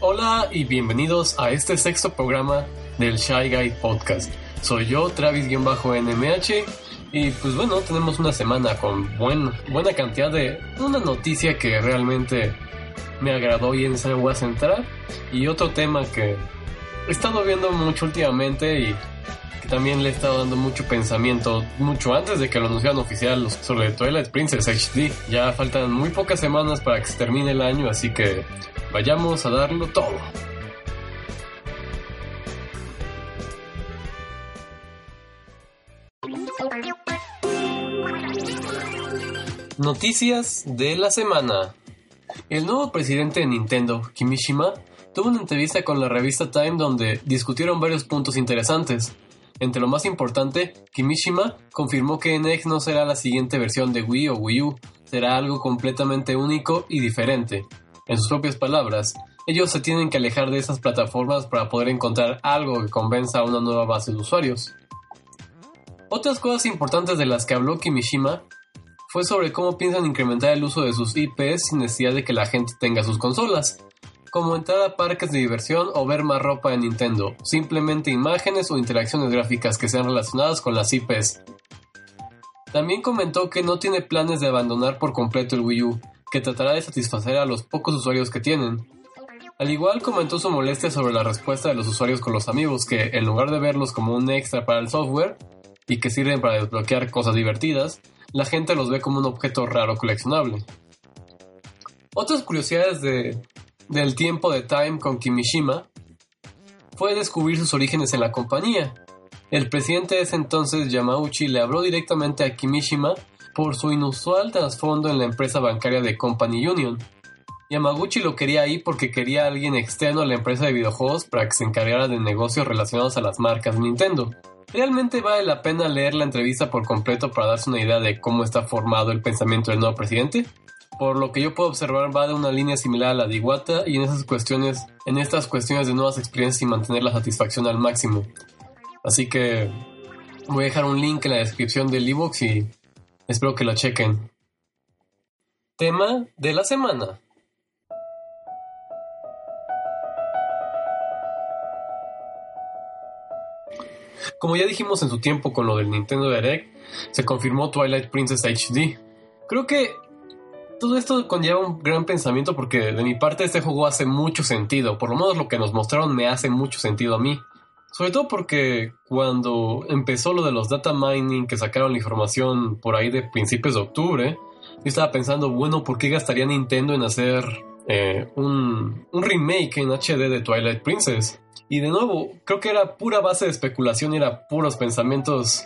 Hola y bienvenidos a este sexto programa del Shy Guy Podcast. Soy yo, Travis-NMH, y pues bueno, tenemos una semana con buena cantidad de una noticia que realmente me agradó y en esa voy a centrar. Y otro tema que he estado viendo mucho últimamente y también le he estado dando mucho pensamiento, mucho antes de que lo anunciaran oficial sobre Twilight Princess HD. Ya faltan muy pocas semanas para que se termine el año, así que vayamos a darlo todo. Noticias de la semana. El nuevo presidente de Nintendo, Kimishima, tuvo una entrevista con la revista Time donde discutieron varios puntos interesantes. Entre lo más importante, Kimishima confirmó que NX no será la siguiente versión de Wii o Wii U, será algo completamente único y diferente. En sus propias palabras, ellos se tienen que alejar de esas plataformas para poder encontrar algo que convenza a una nueva base de usuarios. Otras cosas importantes de las que habló Kimishima fue sobre cómo piensan incrementar el uso de sus IPs sin necesidad de que la gente tenga sus consolas, como entrar a parques de diversión o ver más ropa de Nintendo, simplemente imágenes o interacciones gráficas que sean relacionadas con las IPs. También comentó que no tiene planes de abandonar por completo el Wii U, que tratará de satisfacer a los pocos usuarios que tienen. Al igual comentó su molestia sobre la respuesta de los usuarios con los amigos que, en lugar de verlos como un extra para el software y que sirven para desbloquear cosas divertidas, la gente los ve como un objeto raro coleccionable. Otras curiosidades de del tiempo de Time con Kimishima fue descubrir sus orígenes en la compañía. El presidente de ese entonces, Yamauchi, le habló directamente a Kimishima por su inusual trasfondo en la empresa bancaria de Company Union. Yamaguchi lo quería ahí porque quería a alguien externo a la empresa de videojuegos para que se encargara de negocios relacionados a las marcas Nintendo. Realmente vale la pena leer la entrevista por completo para darse una idea de cómo está formado el pensamiento del nuevo presidente por lo que yo puedo observar va de una línea similar a la de Iwata y en esas cuestiones, en estas cuestiones de nuevas experiencias y mantener la satisfacción al máximo. Así que voy a dejar un link en la descripción del ebook y espero que lo chequen. Tema de la semana. Como ya dijimos en su tiempo con lo del Nintendo Direct, se confirmó Twilight Princess HD. Creo que todo esto conlleva un gran pensamiento porque de mi parte este juego hace mucho sentido, por lo menos lo que nos mostraron me hace mucho sentido a mí. Sobre todo porque cuando empezó lo de los data mining que sacaron la información por ahí de principios de octubre, yo estaba pensando, bueno, ¿por qué gastaría Nintendo en hacer eh, un, un, remake en HD de Twilight Princess? Y de nuevo, creo que era pura base de especulación era puros pensamientos,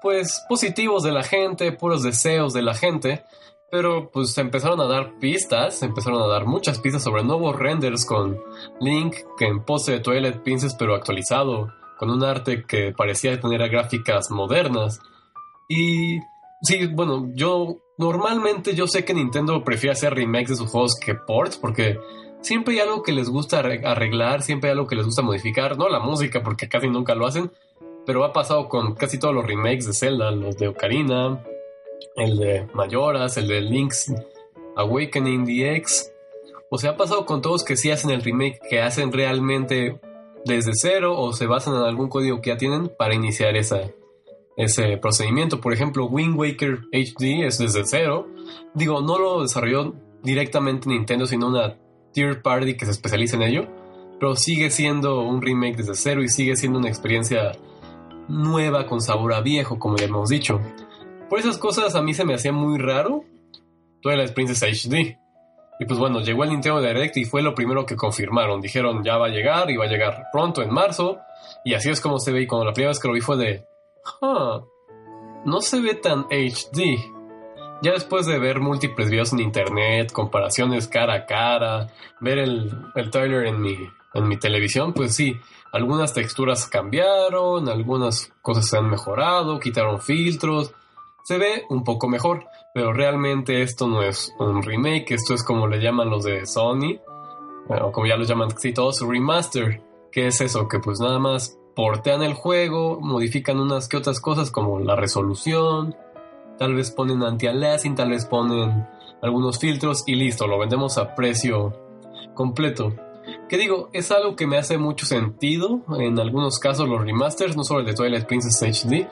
pues, positivos de la gente, puros deseos de la gente, pero pues se empezaron a dar pistas, empezaron a dar muchas pistas sobre nuevos renders con Link que en pose de Twilight Princess pero actualizado, con un arte que parecía tener gráficas modernas. Y sí, bueno, yo normalmente yo sé que Nintendo prefiere hacer remakes de sus juegos que ports porque siempre hay algo que les gusta arreglar, siempre hay algo que les gusta modificar, no la música porque casi nunca lo hacen, pero ha pasado con casi todos los remakes de Zelda, los de Ocarina, el de Mayoras, el de Link's Awakening DX. O se ha pasado con todos que sí hacen el remake, que hacen realmente desde cero o se basan en algún código que ya tienen para iniciar esa, ese procedimiento. Por ejemplo, Wind Waker HD es desde cero. Digo, no lo desarrolló directamente Nintendo, sino una third party que se especializa en ello. Pero sigue siendo un remake desde cero y sigue siendo una experiencia nueva con sabor a viejo, como ya hemos dicho. Por esas cosas a mí se me hacía muy raro Twilight Princess HD. Y pues bueno, llegó el Nintendo Direct y fue lo primero que confirmaron. Dijeron ya va a llegar y va a llegar pronto en marzo. Y así es como se ve. Y cuando la primera vez que lo vi fue de... no se ve tan HD. Ya después de ver múltiples videos en internet, comparaciones cara a cara, ver el, el trailer en mi, en mi televisión, pues sí, algunas texturas cambiaron, algunas cosas se han mejorado, quitaron filtros, se ve un poco mejor, pero realmente esto no es un remake, esto es como le llaman los de Sony, o como ya lo llaman casi todos, remaster, que es eso, que pues nada más portean el juego, modifican unas que otras cosas como la resolución, tal vez ponen anti-aliasing, tal vez ponen algunos filtros y listo, lo vendemos a precio completo. Que digo, es algo que me hace mucho sentido en algunos casos los remasters, no solo el de Twilight Princess HD,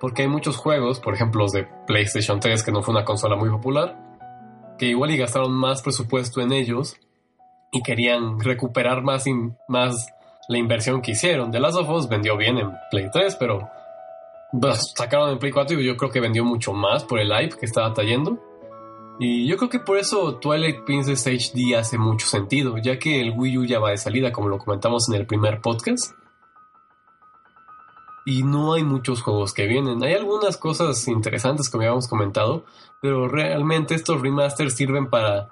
porque hay muchos juegos, por ejemplo los de PlayStation 3, que no fue una consola muy popular, que igual y gastaron más presupuesto en ellos y querían recuperar más, y más la inversión que hicieron. The Last of Us vendió bien en Play 3, pero sacaron en Play 4 y yo creo que vendió mucho más por el hype que estaba trayendo. Y yo creo que por eso Twilight Princess HD hace mucho sentido, ya que el Wii U ya va de salida, como lo comentamos en el primer podcast. Y no hay muchos juegos que vienen. Hay algunas cosas interesantes como habíamos comentado, pero realmente estos remasters sirven para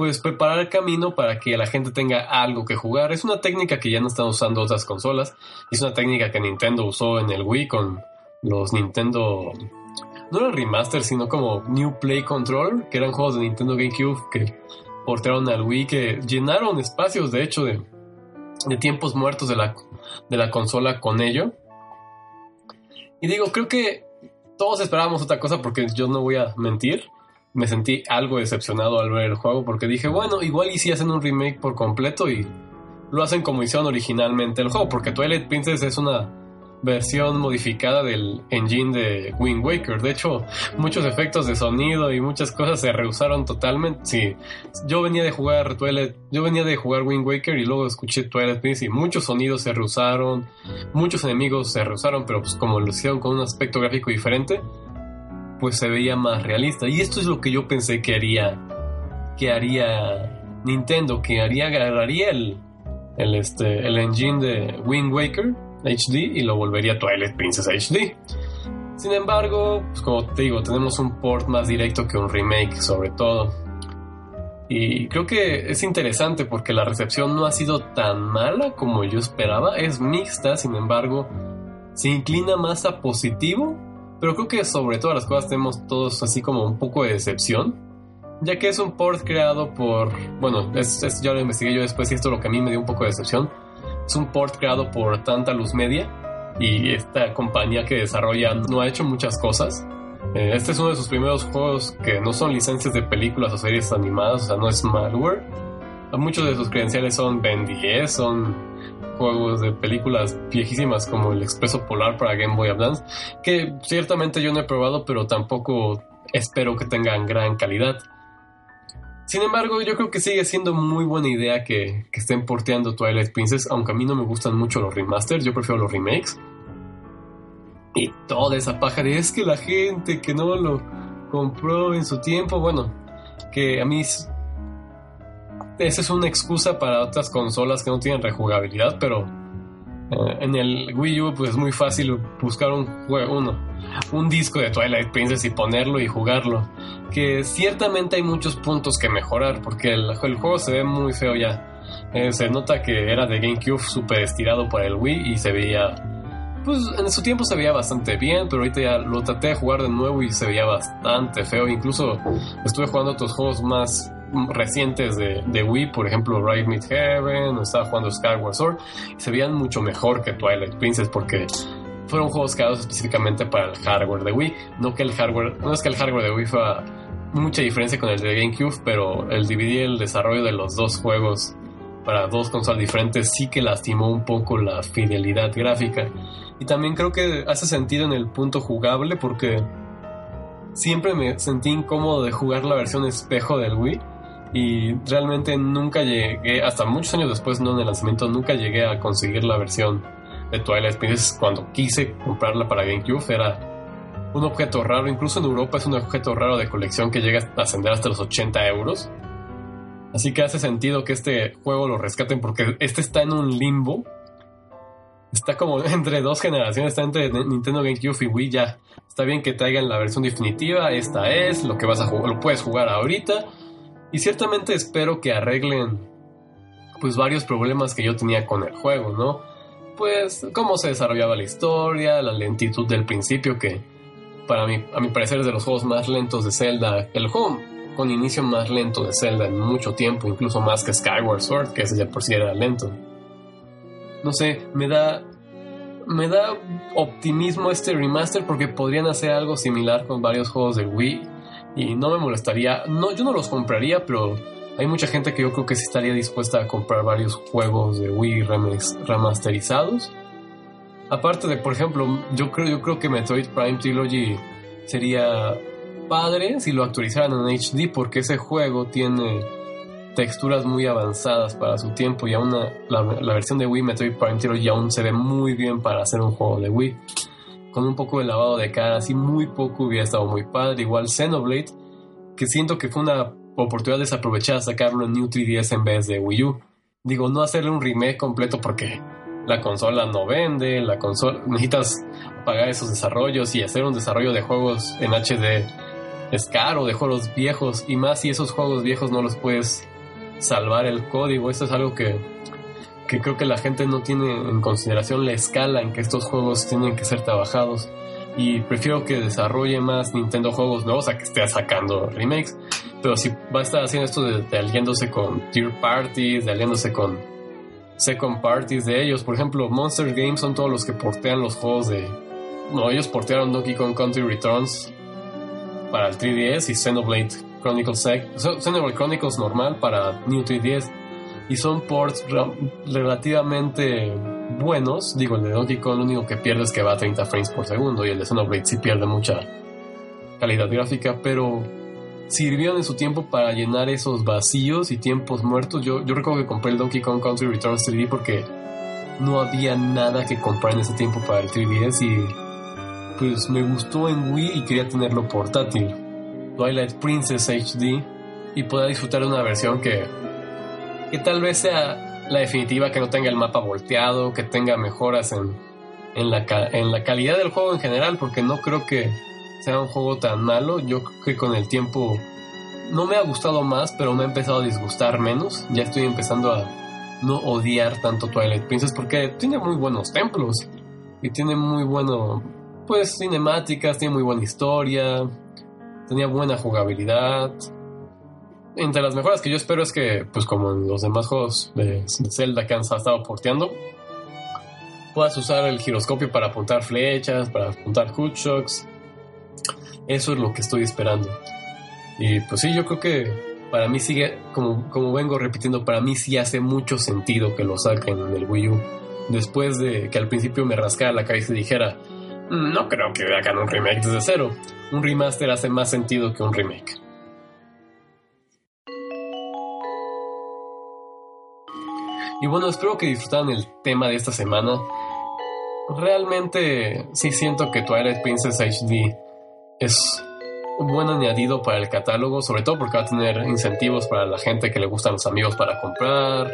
pues preparar el camino para que la gente tenga algo que jugar. Es una técnica que ya no están usando otras consolas. Es una técnica que Nintendo usó en el Wii con los Nintendo... No era remaster, sino como New Play Controller, que eran juegos de Nintendo GameCube que portaron al Wii, que llenaron espacios, de hecho, de, de tiempos muertos de la, de la consola con ello. Y digo, creo que todos esperábamos otra cosa porque yo no voy a mentir. Me sentí algo decepcionado al ver el juego porque dije, bueno, igual y si hacen un remake por completo y lo hacen como hicieron originalmente el juego, porque Twilight Princess es una versión modificada del engine de Wind Waker. De hecho, muchos efectos de sonido y muchas cosas se rehusaron totalmente. Sí, yo venía de jugar Twilight, yo venía de jugar Wind Waker y luego escuché Twilight Princess y muchos sonidos se rehusaron, muchos enemigos se rehusaron, pero pues como lo hicieron con un aspecto gráfico diferente, pues se veía más realista. Y esto es lo que yo pensé que haría, que haría Nintendo, que haría, agarraría el, el, este, el engine de Wind Waker HD y lo volvería Twilight Princess HD. Sin embargo, pues como te digo, tenemos un port más directo que un remake sobre todo. Y creo que es interesante porque la recepción no ha sido tan mala como yo esperaba. Es mixta, sin embargo, se inclina más a positivo pero creo que sobre todas las cosas tenemos todos así como un poco de decepción, ya que es un port creado por, bueno, ya lo investigué yo después y esto es lo que a mí me dio un poco de decepción. Es un port creado por Tanta Luz Media y esta compañía que desarrolla no ha hecho muchas cosas. Eh, este es uno de sus primeros juegos que no son licencias de películas o series animadas, o sea, no es malware. Muchos de sus credenciales son Ben 10, son juegos de películas viejísimas como el Expreso Polar para Game Boy Advance, que ciertamente yo no he probado, pero tampoco espero que tengan gran calidad. Sin embargo, yo creo que sigue siendo muy buena idea que, que estén porteando Twilight Princess, aunque a mí no me gustan mucho los remasters, yo prefiero los remakes. Y toda esa paja de es que la gente que no lo compró en su tiempo, bueno, que a mí esa es una excusa para otras consolas que no tienen rejugabilidad, pero eh, en el Wii U pues es muy fácil buscar un juego, uno, un disco de Twilight Princess y ponerlo y jugarlo. Que ciertamente hay muchos puntos que mejorar, porque el, juego se ve muy feo ya. Eh, se nota que era de GameCube súper estirado para el Wii y se veía pues en su tiempo se veía bastante bien, pero ahorita ya lo traté de jugar de nuevo y se veía bastante feo. Incluso estuve jugando otros juegos más recientes de, Wii, por ejemplo, Ride Meet Heaven, o estaba jugando Skyward Sword, se veían mucho mejor que Twilight Princess porque fueron juegos creados específicamente para el hardware de Wii. No que el hardware, no es que el hardware de Wii fuera mucha diferencia con el de GameCube, pero el dividir el desarrollo de los dos juegos para dos consolas diferentes sí que lastimó un poco la fidelidad gráfica. Y también creo que hace sentido en el punto jugable porque siempre me sentí incómodo de jugar la versión espejo del Wii y realmente nunca llegué, hasta muchos años después, no en el lanzamiento, nunca llegué a conseguir la versión de Twilight Princess cuando quise comprarla para GameCube. Era un objeto raro, incluso en Europa es un objeto raro de colección que llega a ascender hasta los 80 euros. Así que hace sentido que este juego lo rescaten porque este está en un limbo. está como entre dos generaciones, está entre Nintendo GameCube y Wii ya. Está bien que traigan la versión definitiva, esta es, lo que vas a jugar, lo puedes jugar ahorita. Y ciertamente espero que arreglen pues varios problemas que yo tenía con el juego, ¿no? Pues cómo se desarrollaba la historia, la lentitud del principio que para mí, a mi parecer es de los juegos más lentos de Zelda, el juego con inicio más lento de Zelda en mucho tiempo, incluso más que Skyward Sword, que ese ya por sí era lento no sé, me da me da optimismo este remaster porque podrían hacer algo similar con varios juegos de Wii y no me molestaría, no yo no los compraría, pero hay mucha gente que yo creo que sí estaría dispuesta a comprar varios juegos de Wii remasterizados. Aparte de, por ejemplo, yo creo yo creo que Metroid Prime Trilogy sería padre si lo actualizaran en HD porque ese juego tiene texturas muy avanzadas para su tiempo y aún la, versión de Wii Metroid Prime Trilogy aún se ve muy bien para hacer un juego de Wii. Con un poco de lavado de cara, así muy poco hubiera estado muy padre. Igual Xenoblade, que siento que fue una oportunidad desaprovechada sacarlo en New 3DS en vez de Wii U. Digo, no hacerle un remake completo porque la consola no vende, la consola necesitas pagar esos desarrollos y hacer un desarrollo de juegos en HD es caro, de juegos viejos y más si esos juegos viejos no los puedes salvar el código. Esto es algo que, que creo que la gente no tiene en consideración la escala en que estos juegos tienen que ser trabajados. Y prefiero que desarrolle más Nintendo juegos nuevos a que esté sacando remakes. Pero si va a estar haciendo esto de, de aliándose con tier parties, de aliándose con second parties de ellos. Por ejemplo, Monster Games son todos los que portean los juegos de... No, ellos portearon Donkey Kong Country Returns para el 3DS y Xenoblade Chronicles Xenoblade Chronicles normal para New 3DS y son ports relativamente buenos. Digo, el de Donkey Kong lo único que pierde es que va a 30 frames por segundo y el de Xenoblade sí pierde mucha calidad gráfica, pero sirvieron en su tiempo para llenar esos vacíos y tiempos muertos. Yo, yo recuerdo que compré el Donkey Kong Country Returns 3D porque no había nada que comprar en ese tiempo para el 3DS y pues me gustó en Wii y quería tenerlo portátil. Twilight Princess HD y pueda disfrutar de una versión que, que tal vez sea la definitiva, que no tenga el mapa volteado, que tenga mejoras en, en, la, en la calidad del juego en general, porque no creo que sea un juego tan malo. Yo creo que con el tiempo no me ha gustado más, pero me ha empezado a disgustar menos. Ya estoy empezando a no odiar tanto Twilight Princess porque tiene muy buenos templos y tiene muy bueno, pues cinemáticas, tiene muy buena historia, tenía buena jugabilidad. Entre las mejoras que yo espero es que, pues como en los demás juegos de, Zelda que han estado porteando, puedas usar el giroscopio para apuntar flechas, para apuntar hookshocks. Eso es lo que estoy esperando. Y pues sí, yo creo que para mí sigue, como, como vengo repitiendo, para mí sí hace mucho sentido que lo saquen en el Wii U. Después de que al principio me rascara la cabeza y dijera, mm, no creo que hagan un remake desde cero un remaster hace más sentido que un remake. Y bueno, espero que disfrutaran el tema de esta semana. Realmente sí siento que Twilight Princess HD es un buen añadido para el catálogo, sobre todo porque va a tener incentivos para la gente que le gustan los amigos para comprar.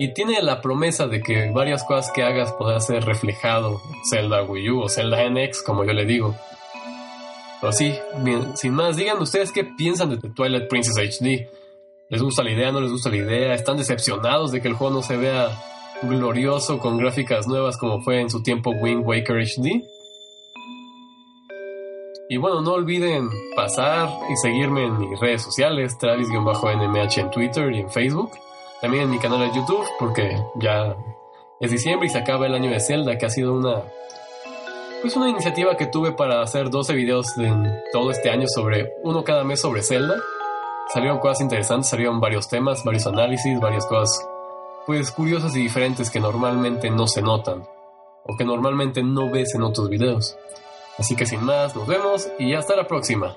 Y tiene la promesa de que varias cosas que hagas podrá ser reflejado en Zelda Wii U o Zelda NX, como yo le digo. Pero sí, sin más, digan ustedes qué piensan de Twilight Princess HD. ¿Les gusta la idea? ¿No les gusta la idea? ¿Están decepcionados de que el juego no se vea glorioso con gráficas nuevas como fue en su tiempo Wind Waker HD? Y bueno, no olviden pasar y seguirme en mis redes sociales, Travis-NMH en Twitter y en Facebook. También en mi canal de YouTube, porque ya es diciembre y se acaba el año de Zelda, que ha sido una pues una iniciativa que tuve para hacer 12 videos en todo este año sobre uno cada mes sobre Zelda. Salieron cosas interesantes, salieron varios temas, varios análisis, varias cosas pues curiosas y diferentes que normalmente no se notan o que normalmente no ves en otros videos. Así que sin más, nos vemos y hasta la próxima.